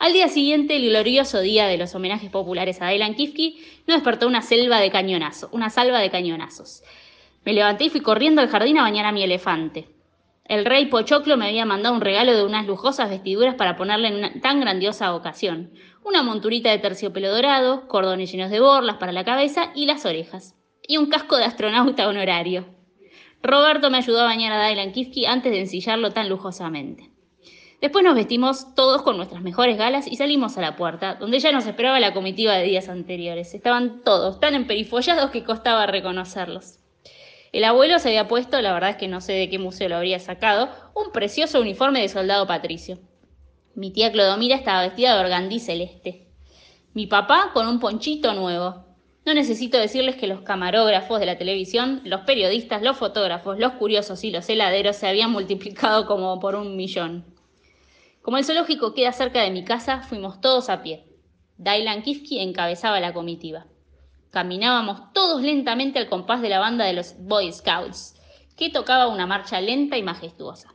Al día siguiente, el glorioso día de los homenajes populares a Dylan Kifke, nos despertó una selva de cañonazos, una salva de cañonazos. Me levanté y fui corriendo al jardín a bañar a mi elefante. El rey Pochoclo me había mandado un regalo de unas lujosas vestiduras para ponerle en una tan grandiosa ocasión. Una monturita de terciopelo dorado, cordones llenos de borlas para la cabeza y las orejas. Y un casco de astronauta honorario. Roberto me ayudó a bañar a Dylan Kifke antes de ensillarlo tan lujosamente. Después nos vestimos todos con nuestras mejores galas y salimos a la puerta, donde ya nos esperaba la comitiva de días anteriores. Estaban todos tan emperifollados que costaba reconocerlos. El abuelo se había puesto, la verdad es que no sé de qué museo lo habría sacado, un precioso uniforme de soldado patricio. Mi tía Clodomira estaba vestida de organdí celeste. Mi papá con un ponchito nuevo. No necesito decirles que los camarógrafos de la televisión, los periodistas, los fotógrafos, los curiosos y los heladeros se habían multiplicado como por un millón. Como el zoológico queda cerca de mi casa, fuimos todos a pie. Dylan Kifke encabezaba la comitiva. Caminábamos todos lentamente al compás de la banda de los Boy Scouts, que tocaba una marcha lenta y majestuosa.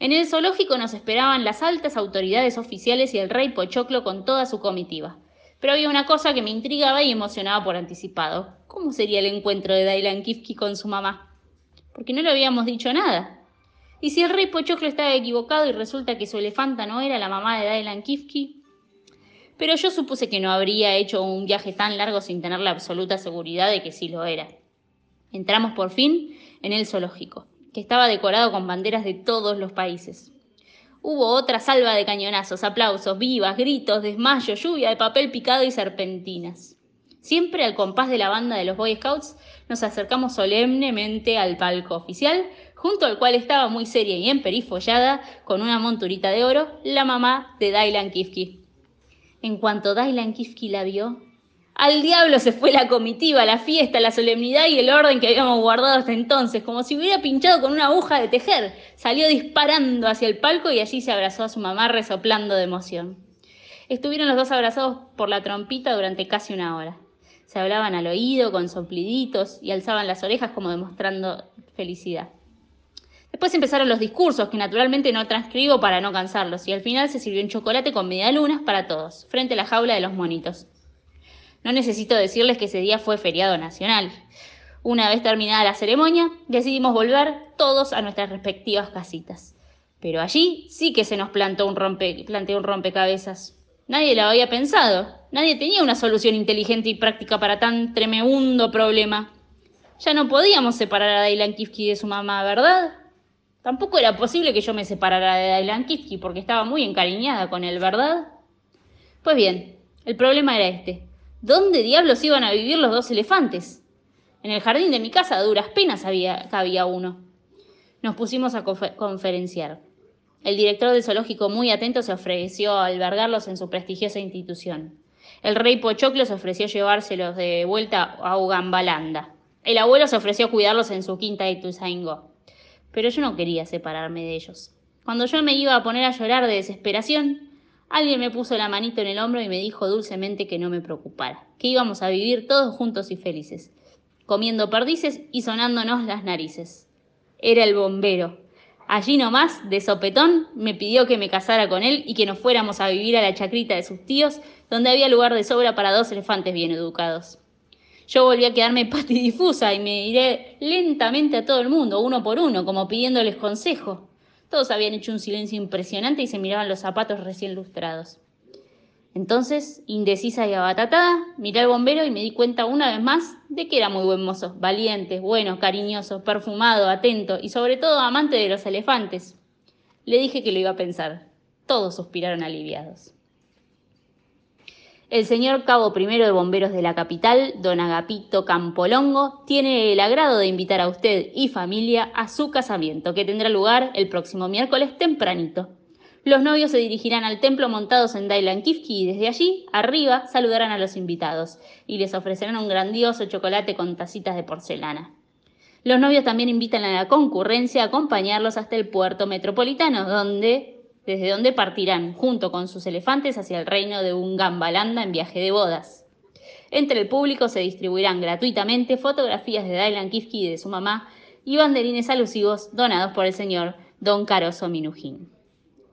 En el zoológico nos esperaban las altas autoridades oficiales y el rey Pochoclo con toda su comitiva. Pero había una cosa que me intrigaba y emocionaba por anticipado. ¿Cómo sería el encuentro de Dylan Kifke con su mamá? Porque no le habíamos dicho nada. Y si el rey Pochoclo estaba equivocado y resulta que su elefanta no era la mamá de Dylan Kifke. Pero yo supuse que no habría hecho un viaje tan largo sin tener la absoluta seguridad de que sí lo era. Entramos por fin en el zoológico, que estaba decorado con banderas de todos los países. Hubo otra salva de cañonazos, aplausos, vivas, gritos, desmayos, lluvia de papel picado y serpentinas. Siempre al compás de la banda de los Boy Scouts nos acercamos solemnemente al palco oficial junto al cual estaba muy seria y emperifollada, con una monturita de oro, la mamá de Dylan Kifke. En cuanto Dylan Kifke la vio, al diablo se fue la comitiva, la fiesta, la solemnidad y el orden que habíamos guardado hasta entonces, como si hubiera pinchado con una aguja de tejer. Salió disparando hacia el palco y allí se abrazó a su mamá resoplando de emoción. Estuvieron los dos abrazados por la trompita durante casi una hora. Se hablaban al oído con sopliditos y alzaban las orejas como demostrando felicidad. Después empezaron los discursos, que naturalmente no transcribo para no cansarlos, y al final se sirvió un chocolate con medialunas para todos, frente a la jaula de los monitos. No necesito decirles que ese día fue feriado nacional. Una vez terminada la ceremonia, decidimos volver todos a nuestras respectivas casitas. Pero allí sí que se nos plantó un rompe, planteó un rompecabezas. Nadie lo había pensado. Nadie tenía una solución inteligente y práctica para tan tremendo problema. Ya no podíamos separar a Dylan Kifke de su mamá, ¿verdad? Tampoco era posible que yo me separara de Dylan Kifke porque estaba muy encariñada con él, ¿verdad? Pues bien, el problema era este. ¿Dónde diablos iban a vivir los dos elefantes? En el jardín de mi casa a duras penas había, uno. Nos pusimos a conferenciar. El director del zoológico, muy atento, se ofreció a albergarlos en su prestigiosa institución. El rey Pochoclo se ofreció llevárselos de vuelta a Ugambalanda. El abuelo se ofreció a cuidarlos en su quinta de Ituzaingó pero yo no quería separarme de ellos. Cuando yo me iba a poner a llorar de desesperación, alguien me puso la manito en el hombro y me dijo dulcemente que no me preocupara, que íbamos a vivir todos juntos y felices, comiendo perdices y sonándonos las narices. Era el bombero. Allí nomás, de sopetón, me pidió que me casara con él y que nos fuéramos a vivir a la chacrita de sus tíos, donde había lugar de sobra para dos elefantes bien educados. Yo volví a quedarme patidifusa y me iré lentamente a todo el mundo, uno por uno, como pidiéndoles consejo. Todos habían hecho un silencio impresionante y se miraban los zapatos recién lustrados. Entonces, indecisa y abatatada, miré al bombero y me di cuenta una vez más de que era muy buen mozo, valiente, bueno, cariñoso, perfumado, atento y sobre todo amante de los elefantes. Le dije que lo iba a pensar. Todos suspiraron aliviados. El señor cabo primero de bomberos de la capital, don Agapito Campolongo, tiene el agrado de invitar a usted y familia a su casamiento, que tendrá lugar el próximo miércoles tempranito. Los novios se dirigirán al templo montados en Dailan Kifki y desde allí, arriba, saludarán a los invitados y les ofrecerán un grandioso chocolate con tacitas de porcelana. Los novios también invitan a la concurrencia a acompañarlos hasta el puerto metropolitano, donde desde donde partirán, junto con sus elefantes, hacia el reino de Ungambalanda en viaje de bodas. Entre el público se distribuirán gratuitamente fotografías de Dylan Kifke y de su mamá y banderines alusivos donados por el señor Don Caroso Minujín.